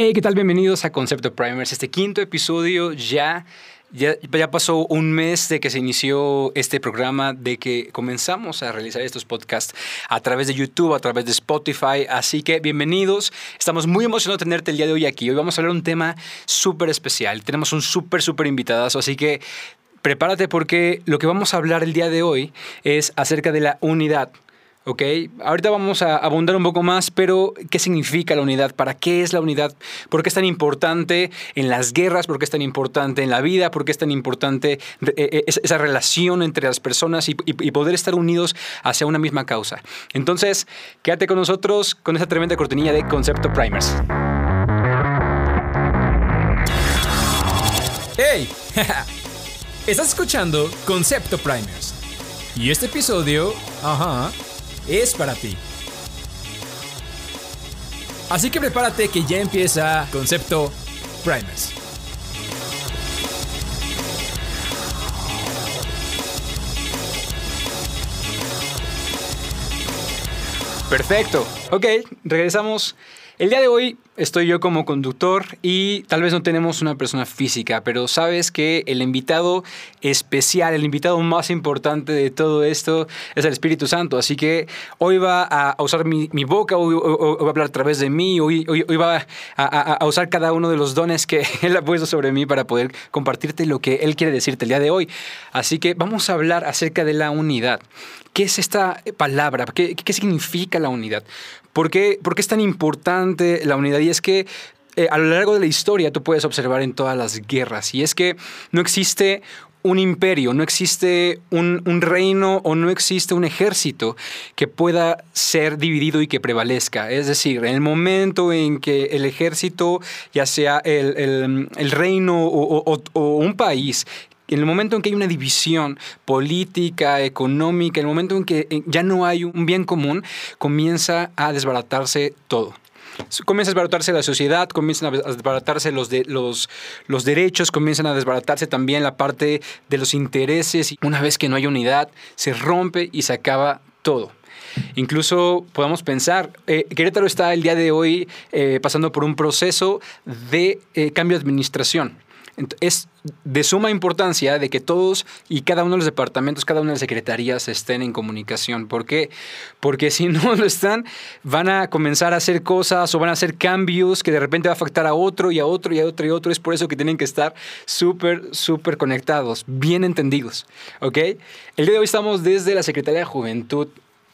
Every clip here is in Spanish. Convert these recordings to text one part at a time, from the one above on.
Hey, ¿qué tal? Bienvenidos a Concepto Primers. Este quinto episodio ya, ya, ya pasó un mes de que se inició este programa, de que comenzamos a realizar estos podcasts a través de YouTube, a través de Spotify. Así que bienvenidos. Estamos muy emocionados de tenerte el día de hoy aquí. Hoy vamos a hablar de un tema súper especial. Tenemos un súper, súper invitadazo. Así que prepárate porque lo que vamos a hablar el día de hoy es acerca de la unidad. ¿Ok? Ahorita vamos a abundar un poco más, pero ¿qué significa la unidad? ¿Para qué es la unidad? ¿Por qué es tan importante en las guerras? ¿Por qué es tan importante en la vida? ¿Por qué es tan importante eh, eh, esa relación entre las personas y, poder estar unidos hacia una misma causa? Entonces, quédate con nosotros con esa tremenda cortinilla de Concepto Primers. ¡Hey! Estás escuchando Concepto Primers. Y este episodio, ajá, es para ti. Así que prepárate que ya empieza Concepto Primus. Perfecto. Ok, regresamos el día de hoy estoy yo como conductor y tal vez no tenemos una persona física, pero sabes que el invitado especial, el invitado más importante de todo esto es el Espíritu Santo. Así que hoy va a usar mi, boca, hoy, va a hablar a través de mí, hoy, va a, usar cada uno de los dones que Él ha puesto sobre mí para poder compartirte lo que Él quiere decirte el día de hoy. Así que vamos a hablar acerca de la unidad. ¿Qué es esta palabra? ¿Qué, qué significa la unidad? ¿Por qué, es tan importante la unidad? Y es que eh, a lo largo de la historia tú puedes observar en todas las guerras, y es que no existe un imperio, no existe un, reino o no existe un ejército que pueda ser dividido y que prevalezca. Es decir, en el momento en que el ejército, ya sea el, reino o, un país, en el momento en que hay una división política, económica, en el momento en que ya no hay un bien común, comienza a desbaratarse todo comienza a desbaratarse la sociedad, comienzan a desbaratarse los, de, los, los derechos, comienzan a desbaratarse también la parte de los intereses. Y una vez que no hay unidad, se rompe y se acaba todo. Incluso podemos pensar, eh, Querétaro está el día de hoy eh, pasando por un proceso de eh, cambio de administración. Es de suma importancia de que todos y cada uno de los departamentos, cada una de las secretarías estén en comunicación. ¿Por qué? Porque si no lo están, van a comenzar a hacer cosas o van a hacer cambios que de repente va a afectar a otro y a otro y a otro y a otro. Es por eso que tienen que estar súper, súper conectados, bien entendidos. ¿Ok? El día de hoy estamos desde la Secretaría de Juventud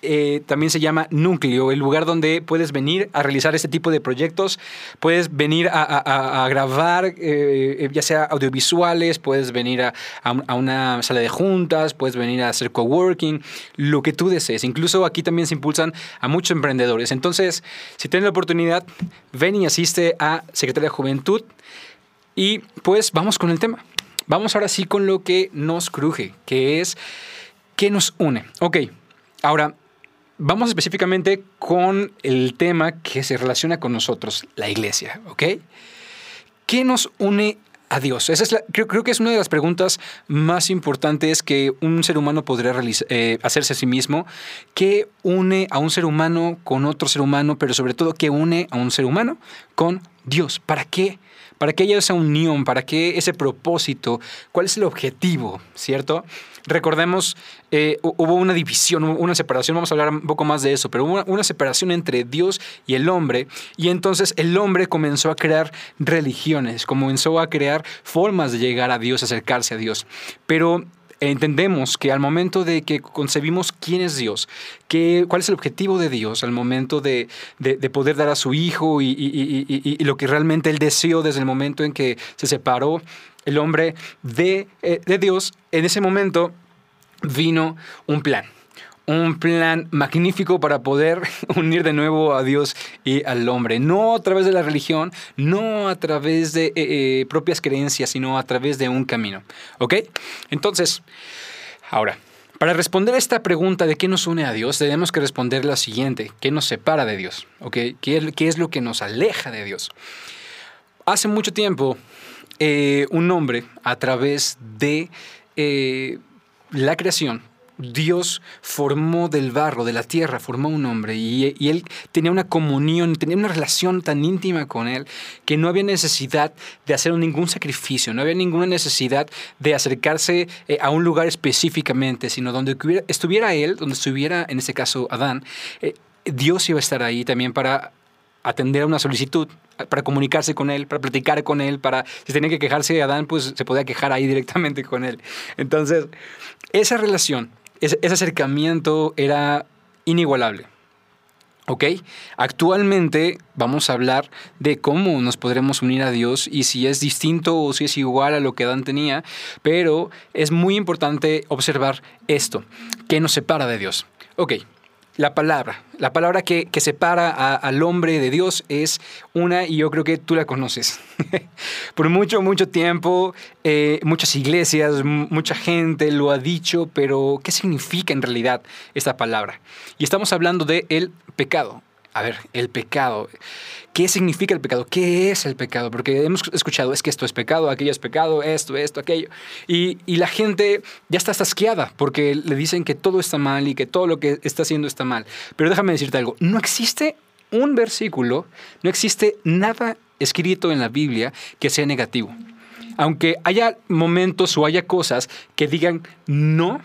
eh, también se llama núcleo, el lugar donde puedes venir a realizar este tipo de proyectos, puedes venir a, grabar, eh, ya sea audiovisuales, puedes venir a, una sala de juntas, puedes venir a hacer coworking, lo que tú desees. Incluso aquí también se impulsan a muchos emprendedores. Entonces, si tienes la oportunidad, ven y asiste a Secretaría de Juventud y pues vamos con el tema. Vamos ahora sí con lo que nos cruje, que es qué nos une. Ok, ahora Vamos específicamente con el tema que se relaciona con nosotros, la iglesia, ¿ok? ¿Qué nos une a Dios? Esa es creo, creo, que es una de las preguntas más importantes que un ser humano podría eh, hacerse a sí mismo. ¿Qué une a un ser humano con otro ser humano, pero sobre todo qué une a un ser humano con Dios? ¿Para qué? ¿Para qué haya esa unión? ¿Para qué ese propósito? ¿Cuál es el objetivo? ¿Cierto? Recordemos, eh, hubo una división, una separación, vamos a hablar un poco más de eso, pero hubo una separación entre Dios y el hombre, y entonces el hombre comenzó a crear religiones, comenzó a crear formas de llegar a Dios, acercarse a Dios. Pero entendemos que al momento de que concebimos quién es Dios, qué, cuál es el objetivo de Dios, al momento de, poder dar a su hijo y, y, lo que realmente él deseó desde el momento en que se separó, el hombre de, eh, de Dios, en ese momento vino un plan un plan magnífico para poder unir de nuevo a Dios y al hombre. No a través de la religión, no a través de eh, eh, propias creencias, sino a través de un camino. ¿Ok? Entonces, ahora, para responder a esta pregunta de qué nos une a Dios, tenemos que responder la siguiente. ¿Qué nos separa de Dios? ¿Ok? ¿Qué, qué es lo que nos aleja de Dios? Hace mucho tiempo eh, un hombre a través de la creación Dios formó del barro, de la tierra, formó un hombre y, él tenía una comunión, tenía una relación tan íntima con él que no había necesidad de hacer ningún sacrificio, no había ninguna necesidad de acercarse eh, a un lugar específicamente, sino donde estuviera él, donde estuviera en este caso Adán, eh, Dios iba a estar ahí también para atender a una solicitud, para comunicarse con él, para platicar con él, para si tenía que quejarse de Adán, pues se podía quejar ahí directamente con él. Entonces, esa relación ese, acercamiento era inigualable. ¿Ok? Actualmente vamos a hablar de cómo nos podremos unir a Dios y si es distinto o si es igual a lo que Adán tenía, pero es muy importante observar esto, que nos separa de Dios. Ok, la palabra, la palabra que, separa al hombre de Dios es una, y yo creo que tú la conoces. Por mucho, mucho tiempo, eh, muchas iglesias, mucha gente lo ha dicho, pero ¿qué significa en realidad esta palabra? Y estamos hablando de el pecado. A ver, el pecado. ¿Qué significa el pecado? ¿Qué es el pecado? Porque hemos escuchado, es que esto es pecado, aquello es pecado, esto, esto, aquello. Y, la gente ya está asqueada porque le dicen que todo está mal y que todo lo que está haciendo está mal. Pero déjame decirte algo, no existe un versículo, no existe nada escrito en la Biblia que sea negativo. Aunque haya momentos o haya cosas que digan, no,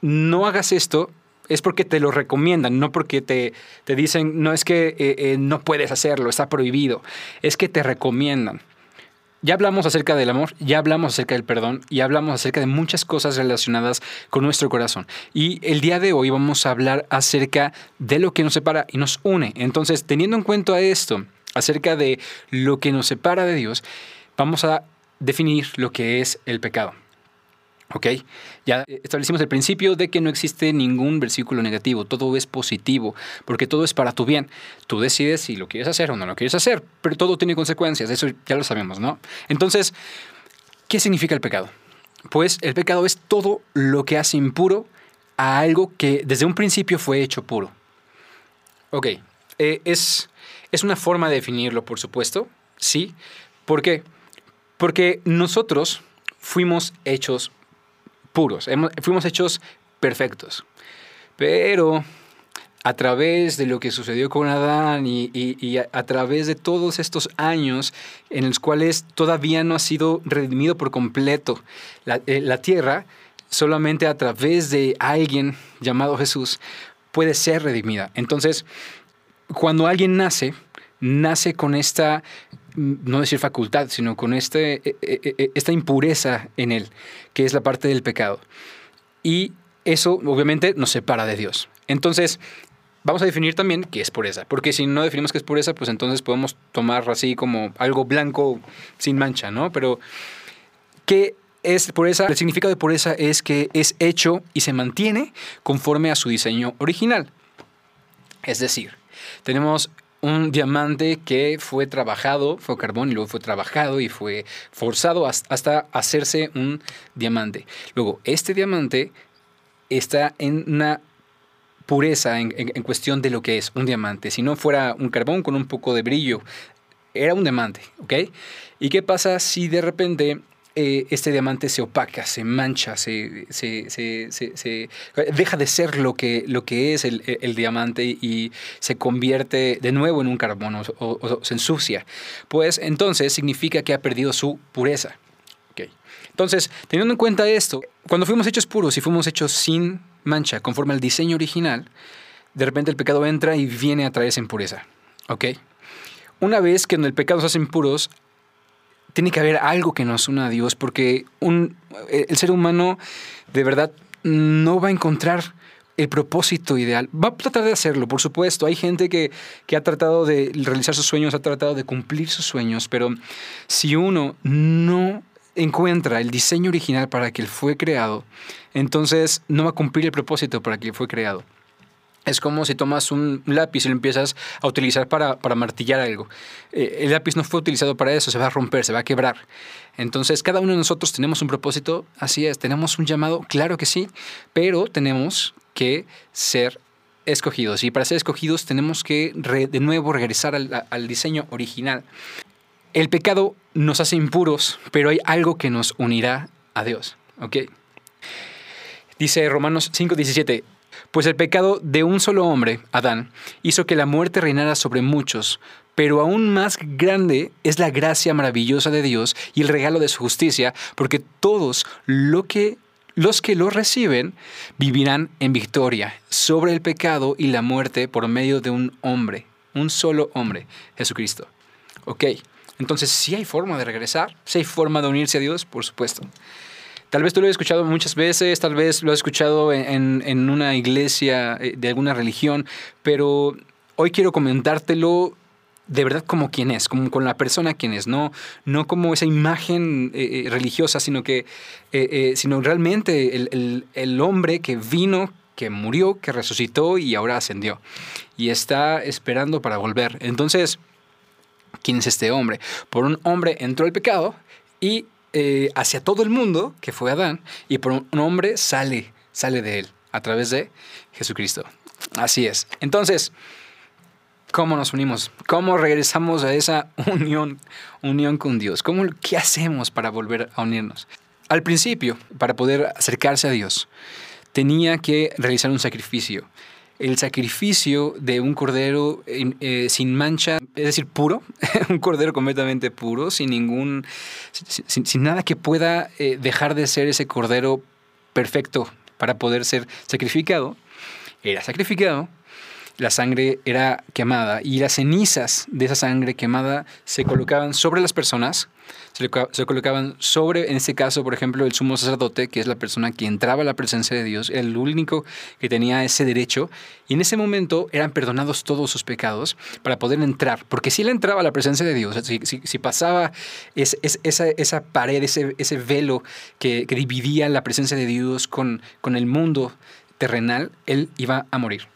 no hagas esto, es porque te lo recomiendan, no porque te, te dicen, no es que eh, eh, no puedes hacerlo, está prohibido, es que te recomiendan. Ya hablamos acerca del amor, ya hablamos acerca del perdón y hablamos acerca de muchas cosas relacionadas con nuestro corazón. Y el día de hoy vamos a hablar acerca de lo que nos separa y nos une. Entonces, teniendo en cuenta esto, acerca de lo que nos separa de Dios, vamos a definir lo que es el pecado. ¿Ok? Ya establecimos el principio de que no existe ningún versículo negativo, todo es positivo, porque todo es para tu bien. Tú decides si lo quieres hacer o no lo quieres hacer, pero todo tiene consecuencias, eso ya lo sabemos, ¿no? Entonces, ¿qué significa el pecado? Pues el pecado es todo lo que hace impuro a algo que desde un principio fue hecho puro. Ok, eh, es, es una forma de definirlo, por supuesto, sí. ¿Por qué? Porque nosotros fuimos hechos puros, fuimos hechos perfectos. Pero a través de lo que sucedió con Adán y, a, través de todos estos años en los cuales todavía no ha sido redimido por completo la, eh, la tierra, solamente a través de alguien llamado Jesús puede ser redimida. Entonces, cuando alguien nace, nace con esta no decir facultad, sino con este, e, e, e, esta impureza en él, que es la parte del pecado. Y eso obviamente nos separa de Dios. Entonces, vamos a definir también qué es pureza, porque si no definimos qué es pureza, pues entonces podemos tomar así como algo blanco sin mancha, ¿no? Pero, ¿qué es pureza? El significado de pureza es que es hecho y se mantiene conforme a su diseño original. Es decir, tenemos un diamante que fue trabajado, fue carbón y luego fue trabajado y fue forzado hasta hacerse un diamante. Luego, este diamante está en una pureza en, cuestión de lo que es un diamante. Si no fuera un carbón con un poco de brillo, era un diamante, ¿ok? ¿Y qué pasa si de repente eh, este diamante se opaca, se mancha, se, deja de ser lo que, lo que es el, diamante y se convierte de nuevo en un carbono o, se ensucia. Pues entonces significa que ha perdido su pureza. Entonces, teniendo en cuenta esto, cuando fuimos hechos puros y fuimos hechos sin mancha, conforme al diseño original, de repente el pecado entra y viene a traerse impureza. ¿Ok? Una vez que en el pecado se hacen puros, tiene que haber algo que nos una a Dios, porque un, eh, el ser humano de verdad no va a encontrar el propósito ideal. Va a tratar de hacerlo, por supuesto. Hay gente que, que, ha tratado de realizar sus sueños, ha tratado de cumplir sus sueños, pero si uno no encuentra el diseño original para que él fue creado, entonces no va a cumplir el propósito para que él fue creado. Es como si tomas un lápiz y lo empiezas a utilizar para, martillar algo. Eh, el lápiz no fue utilizado para eso, se va a romper, se va a quebrar. Entonces, cada uno de nosotros tenemos un propósito, así es, tenemos un llamado, claro que sí, pero tenemos que ser escogidos. Y para ser escogidos tenemos que de nuevo regresar al, al diseño original. El pecado nos hace impuros, pero hay algo que nos unirá a Dios. Dice Romanos 5:17, pues el pecado de un solo hombre, Adán, hizo que la muerte reinara sobre muchos, pero aún más grande es la gracia maravillosa de Dios y el regalo de su justicia, porque todos lo que, los que lo reciben vivirán en victoria sobre el pecado y la muerte por medio de un hombre, un solo hombre, Jesucristo. Ok, entonces si hay forma de regresar, si hay forma de unirse a Dios, por supuesto. Tal vez tú lo has escuchado muchas veces, tal vez lo has escuchado en, en una iglesia eh, de alguna religión, pero hoy quiero comentártelo de verdad como quien es, como con la persona quien es, no, no como esa imagen eh, eh, religiosa, sino que sino realmente el, el, hombre que vino, que murió, que resucitó y ahora ascendió. Y está esperando para volver. Entonces, ¿quién es este hombre? Por un hombre entró el pecado y hacia todo el mundo, que fue Adán, y por un hombre sale, sale de él, a través de Jesucristo. Así es. Entonces, ¿Cómo nos unimos? ¿Cómo regresamos a esa unión, unión con Dios? ¿Cómo, ¿Qué hacemos para volver a unirnos? Al principio, para poder acercarse a Dios, tenía que realizar un sacrificio. El sacrificio de un cordero eh, sin mancha, es decir, puro, un cordero completamente puro, sin ningún, sin, nada que pueda eh, dejar de ser ese cordero perfecto para poder ser sacrificado. Era sacrificado la sangre era quemada y las cenizas de esa sangre quemada se colocaban sobre las personas, se, colocaban sobre, en este caso, por ejemplo, el sumo sacerdote, que es la persona que entraba a la presencia de Dios, el único que tenía ese derecho, y en ese momento eran perdonados todos sus pecados para poder entrar, porque si él entraba a la presencia de Dios, si, pasaba esa, esa, pared, ese, ese velo que, que, dividía la presencia de Dios con, con el mundo terrenal, él iba a morir.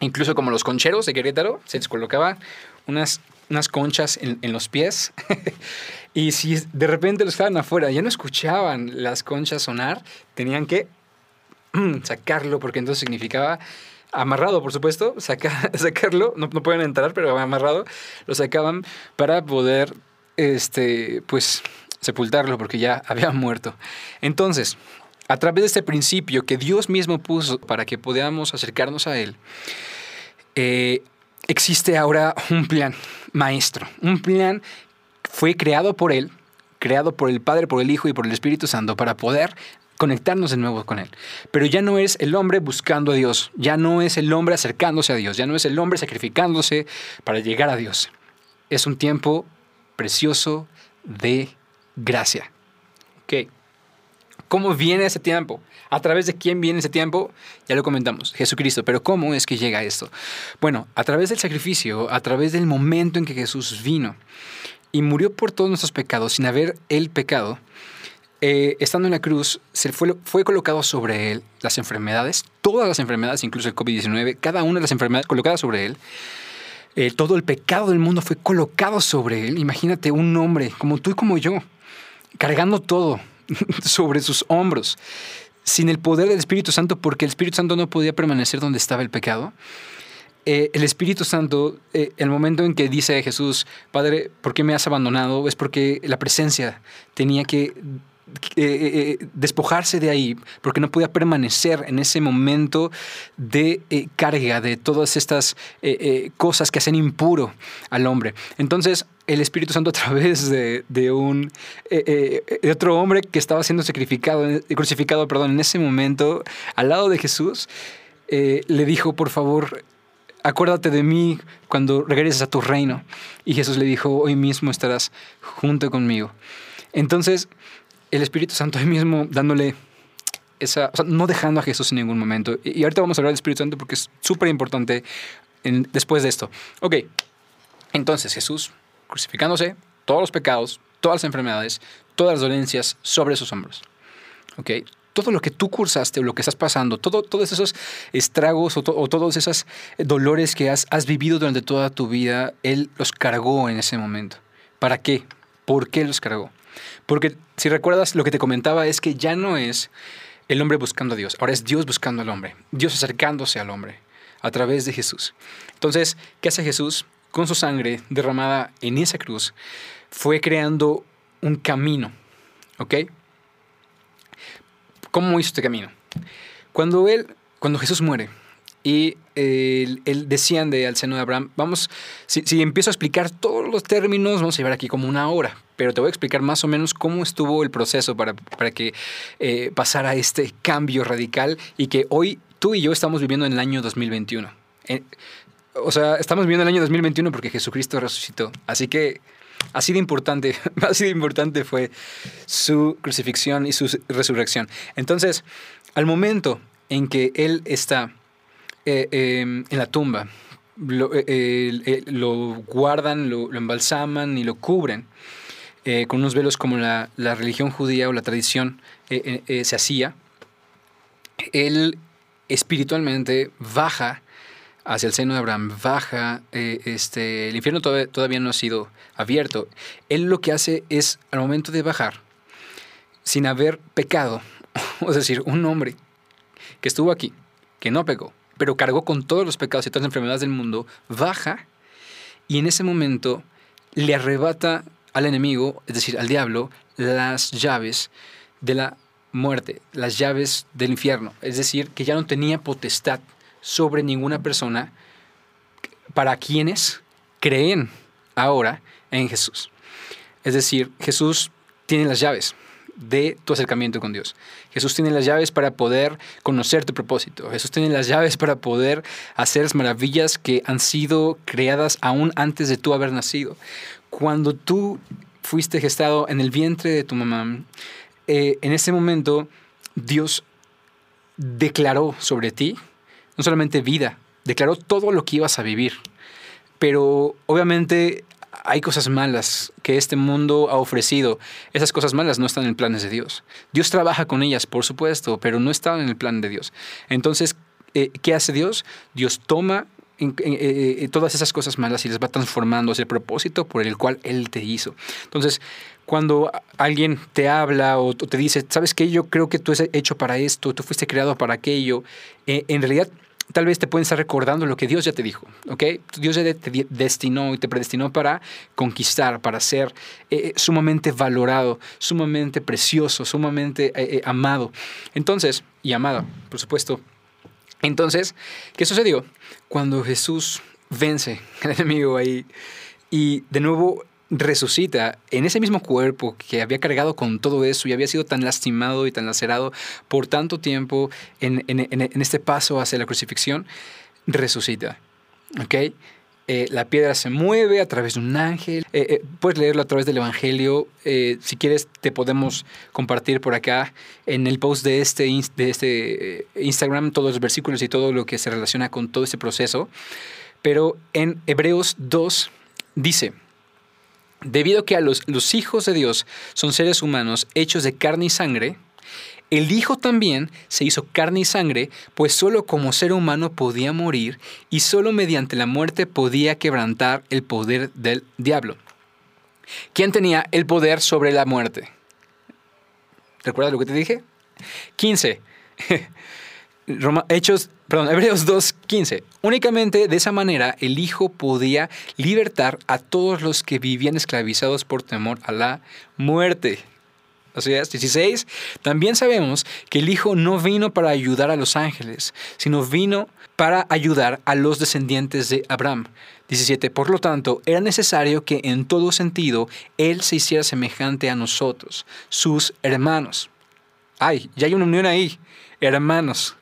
Incluso como los concheros de Querétaro, se les colocaba unas, unas conchas en, los pies. y si de repente los estaban afuera, ya no escuchaban las conchas sonar, tenían que sacarlo, porque entonces significaba amarrado, por supuesto, sacarlo, no, no pueden entrar, pero amarrado, lo sacaban para poder, este, pues, sepultarlo, porque ya había muerto. Entonces, a través de este principio que Dios mismo puso para que podamos acercarnos a Él, eh, existe ahora un plan maestro, un plan fue creado por Él, creado por el Padre, por el Hijo y por el Espíritu Santo para poder conectarnos de nuevo con Él. Pero ya no es el hombre buscando a Dios, ya no es el hombre acercándose a Dios, ya no es el hombre sacrificándose para llegar a Dios. Es un tiempo precioso de gracia. ¿Cómo viene ese tiempo? ¿A través de quién viene ese tiempo? Ya lo comentamos, Jesucristo. Pero ¿cómo es que llega esto? Bueno, a través del sacrificio, a través del momento en que Jesús vino y murió por todos nuestros pecados sin haber él pecado, eh, estando en la cruz, se fue, fue colocado sobre él las enfermedades, todas las enfermedades, incluso el COVID-19, cada una de las enfermedades colocadas sobre él. Eh, todo el pecado del mundo fue colocado sobre él. Imagínate un hombre como tú y como yo, cargando todo, sobre sus hombros, sin el poder del Espíritu Santo, porque el Espíritu Santo no podía permanecer donde estaba el pecado. Eh, el Espíritu Santo, eh, el momento en que dice Jesús, Padre, ¿por qué me has abandonado? Es porque la presencia tenía que eh, eh, despojarse de ahí, porque no podía permanecer en ese momento de eh, carga de todas estas cosas que hacen impuro al hombre. Entonces, el Espíritu Santo a través de, un de otro hombre que estaba siendo sacrificado, crucificado, perdón, en ese momento, al lado de Jesús, le dijo, por favor, acuérdate de mí cuando regreses a tu reino. Y Jesús le dijo, hoy mismo estarás junto conmigo. Entonces, el Espíritu Santo ahí mismo dándole esa, o sea, no dejando a Jesús en ningún momento. Y, ahorita vamos a hablar del Espíritu Santo porque es súper importante después de esto. Ok, entonces Jesús crucificándose, todos los pecados, todas las enfermedades, todas las dolencias sobre sus hombros. Ok, todo lo que tú cursaste o lo que estás pasando, todo, todos esos estragos o, o, todos esos dolores que has, has vivido durante toda tu vida, Él los cargó en ese momento. ¿Para qué? ¿Por qué los cargó? Porque si recuerdas, lo que te comentaba es que ya no es el hombre buscando a Dios, ahora es Dios buscando al hombre, Dios acercándose al hombre a través de Jesús. Entonces, ¿qué hace Jesús? Con su sangre derramada en esa cruz, fue creando un camino, ¿ok? ¿Cómo hizo este camino? Cuando él, cuando Jesús muere y él, él desciende al seno de Abraham, vamos, si, si empiezo a explicar todos los términos, vamos a llevar aquí como una hora, pero te voy a explicar más o menos cómo estuvo el proceso para, para que eh, pasara este cambio radical y que hoy tú y yo estamos viviendo en el año 2021. Eh, o sea, estamos viviendo el año 2021 porque Jesucristo resucitó. Así que así de importante, así de importante fue su crucifixión y su resurrección. Entonces, al momento en que Él está eh, eh, en la tumba, lo, eh, lo guardan, lo, lo, embalsaman y lo cubren con unos velos como la, la, religión judía o la tradición se hacía, Él espiritualmente baja hacia el seno de Abraham, baja, eh, este, el infierno todavía, todavía, no ha sido abierto. Él lo que hace es, al momento de bajar, sin haber pecado, es decir, un hombre que estuvo aquí, que no pecó, pero cargó con todos los pecados y todas las enfermedades del mundo, baja y en ese momento le arrebata al enemigo, es decir, al diablo, las llaves de la muerte, las llaves del infierno. Es decir, que ya no tenía potestad sobre ninguna persona para quienes creen ahora en Jesús. Es decir, Jesús tiene las llaves de tu acercamiento con Dios. Jesús tiene las llaves para poder conocer tu propósito. Jesús tiene las llaves para poder hacer las maravillas que han sido creadas aún antes de tú haber nacido. Cuando tú fuiste gestado en el vientre de tu mamá, eh, en ese momento Dios declaró sobre ti no solamente vida, declaró todo lo que ibas a vivir. Pero obviamente hay cosas malas que este mundo ha ofrecido. Esas cosas malas no están en planes de Dios. Dios trabaja con ellas, por supuesto, pero no están en el plan de Dios. Entonces, eh, ¿qué hace Dios? Dios toma eh, eh, todas esas cosas malas y les va transformando hacia el propósito por el cual Él te hizo. Entonces, cuando alguien te habla o te dice, ¿sabes qué? Yo creo que tú eres hecho para esto, tú fuiste creado para aquello, en realidad tal vez te pueden estar recordando lo que Dios ya te dijo, ¿ok? Dios ya te destinó y te predestinó para conquistar, para ser eh, sumamente valorado, sumamente precioso, sumamente eh, eh, amado. Entonces, y amado, por supuesto. Entonces, ¿qué sucedió? Cuando Jesús vence al enemigo ahí y de nuevo resucita en ese mismo cuerpo que había cargado con todo eso y había sido tan lastimado y tan lacerado por tanto tiempo en, este paso hacia la crucifixión, resucita. ¿Ok? Eh, la piedra se mueve a través de un ángel. Eh, eh, puedes leerlo a través del Evangelio. si quieres, te podemos compartir por acá en el post de este, de este Instagram todos los versículos y todo lo que se relaciona con todo este proceso. Pero en Hebreos 2 dice, Debido a que a los, los hijos de Dios son seres humanos hechos de carne y sangre, el Hijo también se hizo carne y sangre, pues solo como ser humano podía morir y solo mediante la muerte podía quebrantar el poder del diablo. ¿Quién tenía el poder sobre la muerte? ¿Recuerdas lo que te dije? 15. Hechos, perdón, Hebreos 2.15. Únicamente de esa manera el Hijo podía libertar a todos los que vivían esclavizados por temor a la muerte. Así es, 16. También sabemos que el Hijo no vino para ayudar a los ángeles, sino vino para ayudar a los descendientes de Abraham. 17. Por lo tanto, era necesario que en todo sentido Él se hiciera semejante a nosotros, sus hermanos. Ay, ya hay una unión ahí, hermanos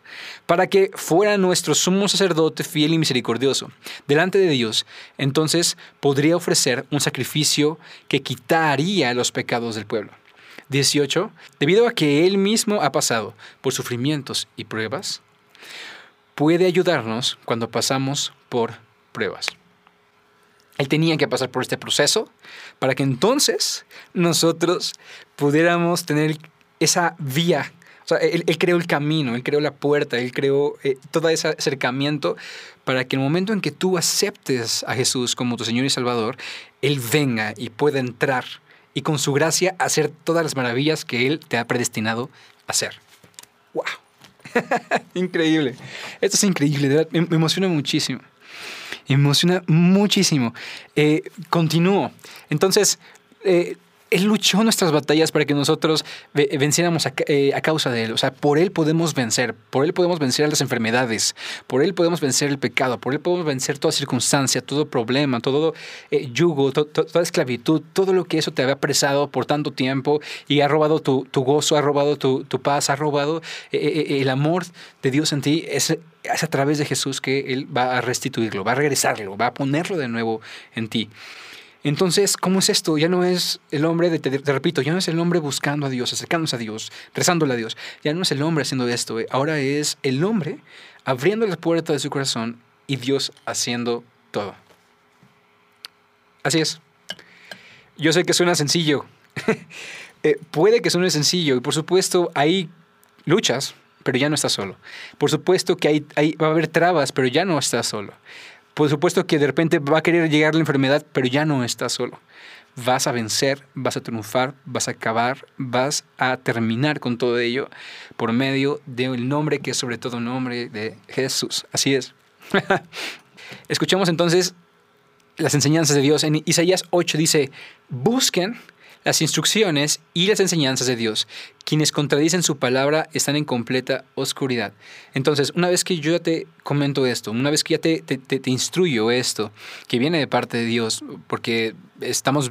para que fuera nuestro sumo sacerdote fiel y misericordioso delante de Dios, entonces podría ofrecer un sacrificio que quitaría los pecados del pueblo. 18. Debido a que Él mismo ha pasado por sufrimientos y pruebas, puede ayudarnos cuando pasamos por pruebas. Él tenía que pasar por este proceso para que entonces nosotros pudiéramos tener esa vía o sea, él, creó el camino, él creó la puerta, él creó eh, todo ese acercamiento para que el momento en que tú aceptes a Jesús como tu Señor y Salvador, Él venga y pueda entrar y con su gracia hacer todas las maravillas que Él te ha predestinado a hacer. ¡Wow! increíble. Esto es increíble, me, emociona muchísimo. Me emociona muchísimo. Eh, continúo. Entonces, eh, Él luchó nuestras batallas para que nosotros venciéramos eh, a, causa de Él. O sea, por Él podemos vencer, por Él podemos vencer a las enfermedades, por Él podemos vencer el pecado, por Él podemos vencer toda circunstancia, todo problema, todo eh, yugo, toda esclavitud, todo lo que eso te había apresado por tanto tiempo y ha robado tu, gozo, ha robado tu, paz, ha robado eh, el amor de Dios en ti. Es, es a través de Jesús que Él va a restituirlo, va a regresarlo, va a ponerlo de nuevo en ti. Entonces, ¿cómo es esto? Ya no es el hombre, de, te, repito, ya no es el hombre buscando a Dios, acercándose a Dios, rezándole a Dios. Ya no es el hombre haciendo esto. Eh. Ahora es el hombre abriendo la puerta de su corazón y Dios haciendo todo. Así es. Yo sé que suena sencillo. Eh, puede que suene sencillo y por supuesto hay luchas, pero ya no estás solo. Por supuesto que hay, va a haber trabas, pero ya no estás solo. Por supuesto que de repente va a querer llegar la enfermedad, pero ya no estás solo. Vas a vencer, vas a triunfar, vas a acabar, vas a terminar con todo ello por medio del nombre que es sobre todo nombre de Jesús. Así es. Escuchemos entonces las enseñanzas de Dios. En Isaías 8 dice, busquen las instrucciones y las enseñanzas de Dios. Quienes contradicen su palabra están en completa oscuridad. Entonces, una vez que yo ya te comento esto, una vez que ya te, te, instruyo esto, que viene de parte de Dios, porque estamos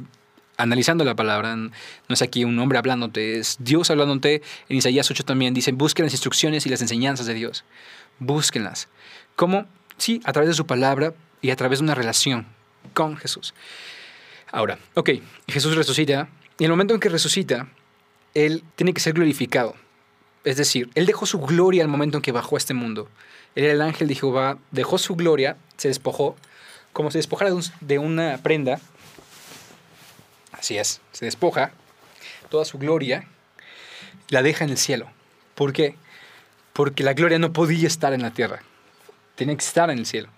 analizando la palabra, no es aquí un hombre hablándote, es Dios hablándote. En Isaías 8 también dice, busquen las instrucciones y las enseñanzas de Dios. Búsquenlas. ¿Cómo? Sí, a través de su palabra y a través de una relación con Jesús. Ahora, ok, Jesús resucita y en el momento en que resucita, Él tiene que ser glorificado. Es decir, Él dejó su gloria al momento en que bajó a este mundo. Él era el ángel de Jehová, dejó su gloria, se despojó, como se despojara de una prenda. Así es, se despoja toda su gloria, la deja en el cielo. ¿Por qué? Porque la gloria no podía estar en la tierra, tenía que estar en el cielo.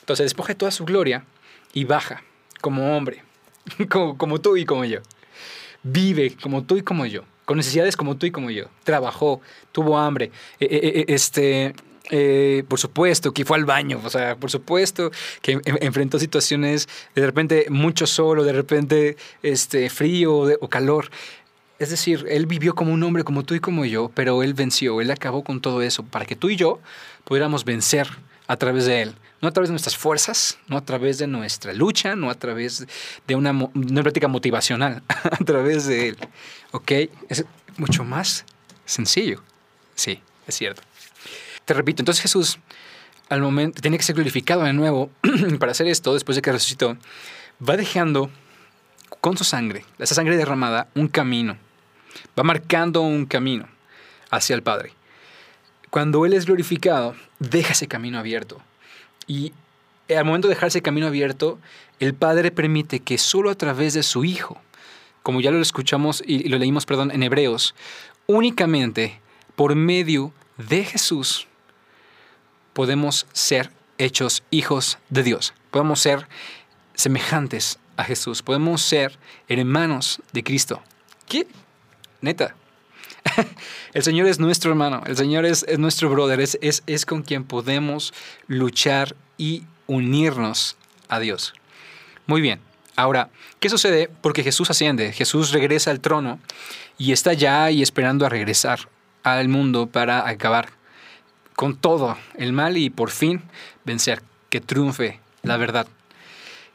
Entonces despoja toda su gloria y baja como hombre, como, como tú y como yo vive como tú y como yo, con necesidades como tú y como yo. Trabajó, tuvo hambre, eh, eh, eh, este, por supuesto que fue al baño, o sea, por supuesto que enfrentó situaciones de repente mucho sol o de repente este, frío o calor. Es decir, él vivió como un hombre como tú y como yo, pero él venció, él acabó con todo eso para que tú y yo pudiéramos vencer a través de él no a través de nuestras fuerzas, no a través de nuestra lucha, no a través de una, una práctica motivacional, a través de Él. ¿Ok? Es mucho más sencillo. Sí, es cierto. Te repito, entonces Jesús al momento tiene que ser glorificado de nuevo para hacer esto después de que resucitó. Va dejando con su sangre, esa sangre derramada, un camino. Va marcando un camino hacia el Padre. Cuando Él es glorificado, deja ese camino abierto y al momento de dejarse camino abierto, el Padre permite que solo a través de su Hijo, como ya lo escuchamos y lo leímos, perdón, en Hebreos, únicamente por medio de Jesús podemos ser hechos hijos de Dios. Podemos ser semejantes a Jesús. Podemos ser hermanos de Cristo. ¿Qué? Neta. el Señor es nuestro hermano, el Señor es, nuestro brother, es, es, con quien podemos luchar y unirnos a Dios. Muy bien, ahora, ¿qué sucede? Porque Jesús asciende, Jesús regresa al trono y está ya y esperando a regresar al mundo para acabar con todo el mal y por fin vencer, que triunfe la verdad,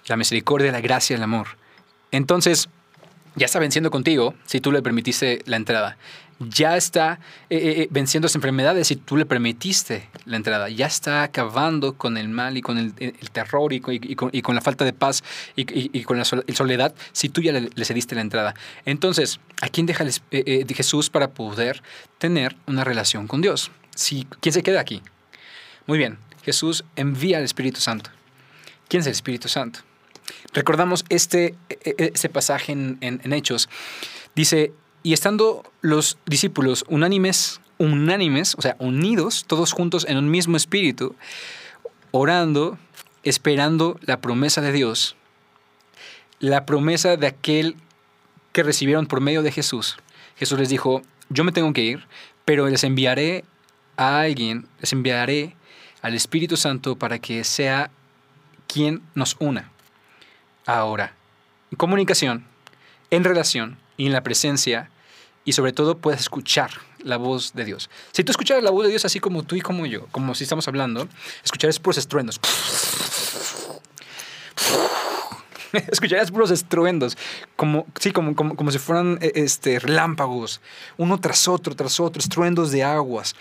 la misericordia, la gracia, el amor. Entonces, ya está venciendo contigo si tú le permitiste la entrada ya está eh, eh, eh, venciendo las enfermedades si tú le permitiste la entrada. Ya está acabando con el mal y con el, terror y con, la falta de paz y, con la soledad si tú ya le, cediste la entrada. Entonces, ¿a quién deja Jesús para poder tener una relación con Dios? Si, ¿Quién se queda aquí? Muy bien, Jesús envía al Espíritu Santo. ¿Quién es el Espíritu Santo? Recordamos este, e, e, este pasaje en, en Hechos. Dice, y estando los discípulos unánimes, unánimes, o sea, unidos, todos juntos en un mismo espíritu, orando, esperando la promesa de Dios, la promesa de aquel que recibieron por medio de Jesús. Jesús les dijo, yo me tengo que ir, pero les enviaré a alguien, les enviaré al Espíritu Santo para que sea quien nos una. Ahora, en comunicación, en relación, y en la presencia y sobre todo puedas escuchar la voz de Dios. Si tú escucharas la voz de Dios así como tú y como yo, como si estamos hablando, escucharías puros estruendos. escucharías puros estruendos, como, sí, como, como, como si fueran e, este, relámpagos, uno tras otro, tras otro, estruendos de aguas.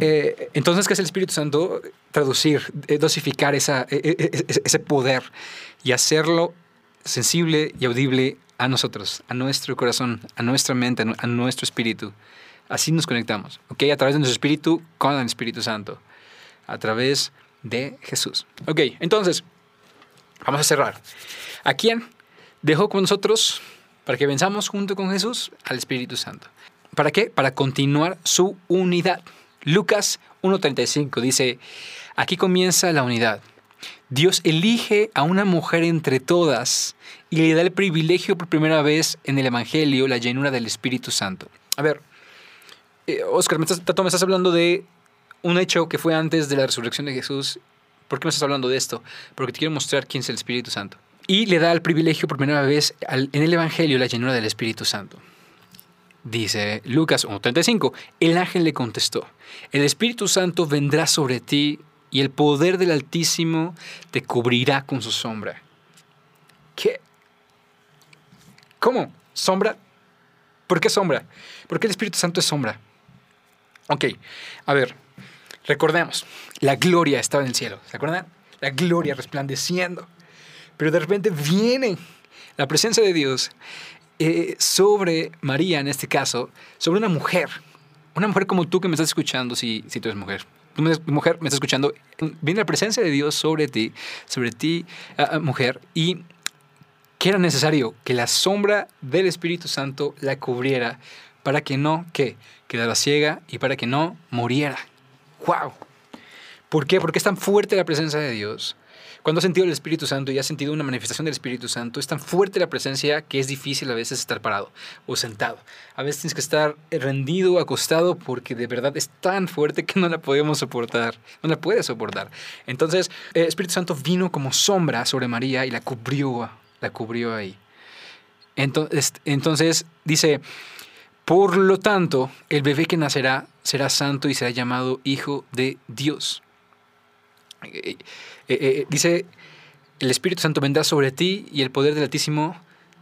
Eh, entonces, ¿qué es el Espíritu Santo? Traducir, eh, dosificar esa, ese poder y hacerlo sensible y audible a nosotros, a nuestro corazón, a nuestra mente, a nuestro espíritu. Así nos conectamos, ¿ok? A través de nuestro espíritu con el Espíritu Santo, a través de Jesús. Ok, entonces, vamos a cerrar. ¿A quién dejó con nosotros para que venzamos junto con Jesús? Al Espíritu Santo. ¿Para qué? Para continuar su unidad. Lucas 1.35 dice, aquí comienza la unidad. Dios elige a una mujer entre todas y le da el privilegio por primera vez en el Evangelio, la llenura del Espíritu Santo. A ver, eh, Oscar, me estás, me estás hablando de un hecho que fue antes de la resurrección de Jesús. ¿Por qué me estás hablando de esto? Porque te quiero mostrar quién es el Espíritu Santo. Y le da el privilegio por primera vez en el Evangelio la llenura del Espíritu Santo. Dice Lucas 1.35, el ángel le contestó, el Espíritu Santo vendrá sobre ti y el poder del Altísimo te cubrirá con su sombra. ¿Qué? ¿Cómo? ¿Sombra? ¿Por qué sombra? Porque el Espíritu Santo es sombra. Ok, a ver, recordemos, la gloria estaba en el cielo, ¿se acuerdan? La gloria resplandeciendo. Pero de repente viene la presencia de Dios eh, sobre María, en este caso, sobre una mujer. Una mujer como tú que me estás escuchando, si, si tú eres mujer mujer, me está escuchando, viene la presencia de Dios sobre ti, sobre ti, ah, ah, mujer, y que era necesario que la sombra del Espíritu Santo la cubriera para que no, que quedara ciega y para que no muriera. ¡Wow! ¿Por qué? Porque es tan fuerte la presencia de Dios cuando has sentido el Espíritu Santo y has sentido una manifestación del Espíritu Santo, es tan fuerte la presencia que es difícil a veces estar parado o sentado. A veces tienes que estar rendido, acostado, porque de verdad es tan fuerte que no la podemos soportar, no la puedes soportar. Entonces, el Espíritu Santo vino como sombra sobre María y la cubrió, la cubrió ahí. Entonces, entonces dice, por lo tanto, el bebé que nacerá será santo y será llamado Hijo de Dios. Eh, eh, eh, dice, el Espíritu Santo vendrá sobre ti y el poder del Altísimo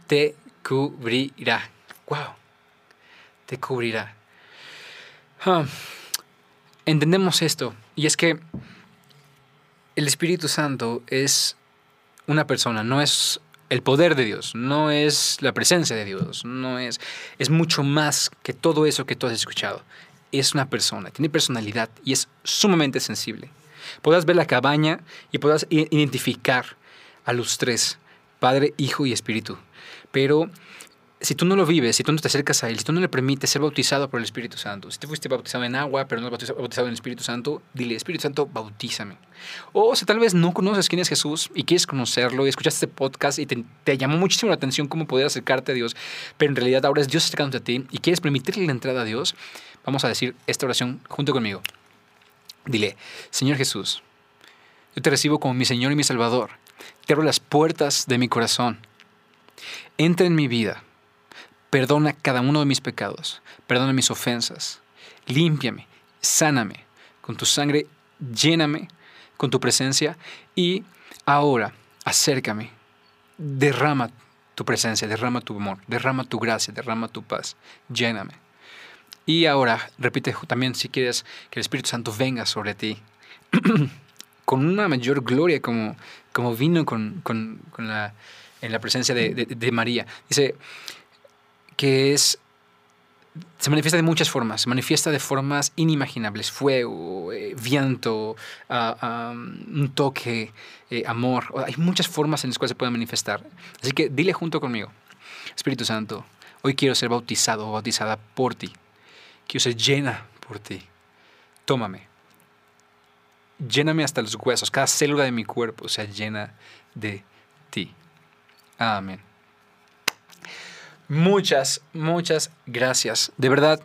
te cubrirá. ¡Wow! Te cubrirá. Ah, entendemos esto, y es que el Espíritu Santo es una persona, no es el poder de Dios, no es la presencia de Dios, no es, es mucho más que todo eso que tú has escuchado. Es una persona, tiene personalidad y es sumamente sensible puedas ver la cabaña y puedas identificar a los tres, Padre, Hijo y Espíritu. Pero si tú no lo vives, si tú no te acercas a Él, si tú no le permites ser bautizado por el Espíritu Santo, si te fuiste bautizado en agua, pero no bautizado en el Espíritu Santo, dile, Espíritu Santo, bautízame. O si tal vez no conoces quién es Jesús y quieres conocerlo y escuchaste este podcast y te, llamó muchísimo la atención cómo poder acercarte a Dios, pero en realidad ahora es Dios acercándote a ti y quieres permitirle la entrada a Dios, vamos a decir esta oración junto conmigo. Dile, Señor Jesús, yo te recibo como mi Señor y mi Salvador. Te abro las puertas de mi corazón. Entra en mi vida. Perdona cada uno de mis pecados. Perdona mis ofensas. Límpiame. Sáname. Con tu sangre, lléname con tu presencia. Y ahora, acércame. Derrama tu presencia, derrama tu amor, derrama tu gracia, derrama tu paz. Lléname. Y ahora, repite también si quieres que el Espíritu Santo venga sobre ti con una mayor gloria como, como vino con, con, la, en la presencia de, de, María. Dice que es se manifiesta de muchas formas, se manifiesta de formas inimaginables, fuego, eh, viento, uh, un toque, eh, amor. Hay muchas formas en las cuales se puede manifestar. Así que dile junto conmigo, Espíritu Santo, hoy quiero ser bautizado o bautizada por ti. Quiero ser llena por ti. Tómame. Lléname hasta los huesos. Cada célula de mi cuerpo sea llena de ti. Amén. Muchas, muchas gracias. De verdad,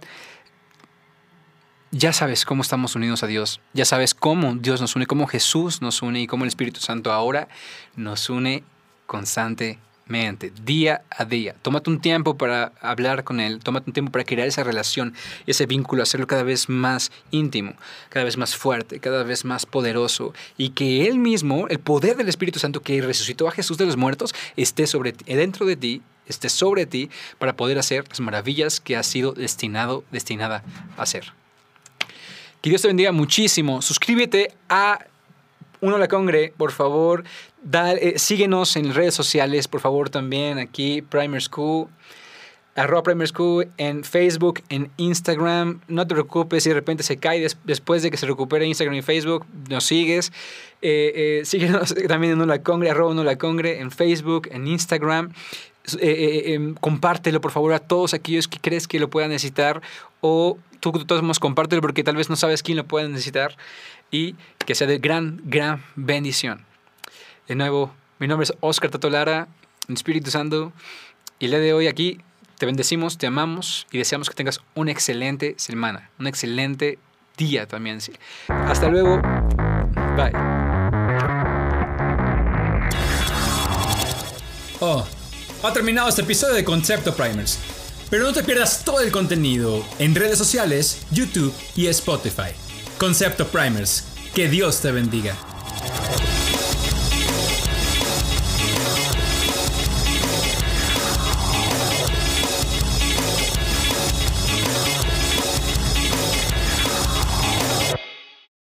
ya sabes cómo estamos unidos a Dios. Ya sabes cómo Dios nos une, cómo Jesús nos une y cómo el Espíritu Santo ahora nos une constantemente mente, día a día. Tómate un tiempo para hablar con Él, tómate un tiempo para crear esa relación, ese vínculo, hacerlo cada vez más íntimo, cada vez más fuerte, cada vez más poderoso. Y que Él mismo, el poder del Espíritu Santo que resucitó a Jesús de los muertos, esté sobre ti, dentro de ti, esté sobre ti, para poder hacer las maravillas que has sido destinado, destinada a hacer. Que Dios te bendiga muchísimo. Suscríbete a Uno la Congre, por favor. Eh, síguenos en redes sociales, por favor, también aquí, Primer School. Arroba Primer School en Facebook, en Instagram. No te preocupes si de repente se cae después de que se recupere Instagram y Facebook. Nos sigues. Eh, eh, síguenos también en Uno la Congre, arroba Uno la Congre en Facebook, en Instagram. Em, compártelo por favor a todos aquellos que crees que lo puedan necesitar o tú todos compártelo porque tal vez no sabes quién lo puede necesitar y que sea de gran, gran bendición. De nuevo, mi nombre es Oscar Tatolara, Espíritu Santo, y el día de hoy aquí te bendecimos, te amamos y deseamos que tengas una excelente semana, un excelente día también. Hasta luego. Bye. Oh, ha terminado este episodio de Concepto Primers. Pero no te pierdas todo el contenido en redes sociales, YouTube y Spotify. Concepto Primers. Que Dios te bendiga.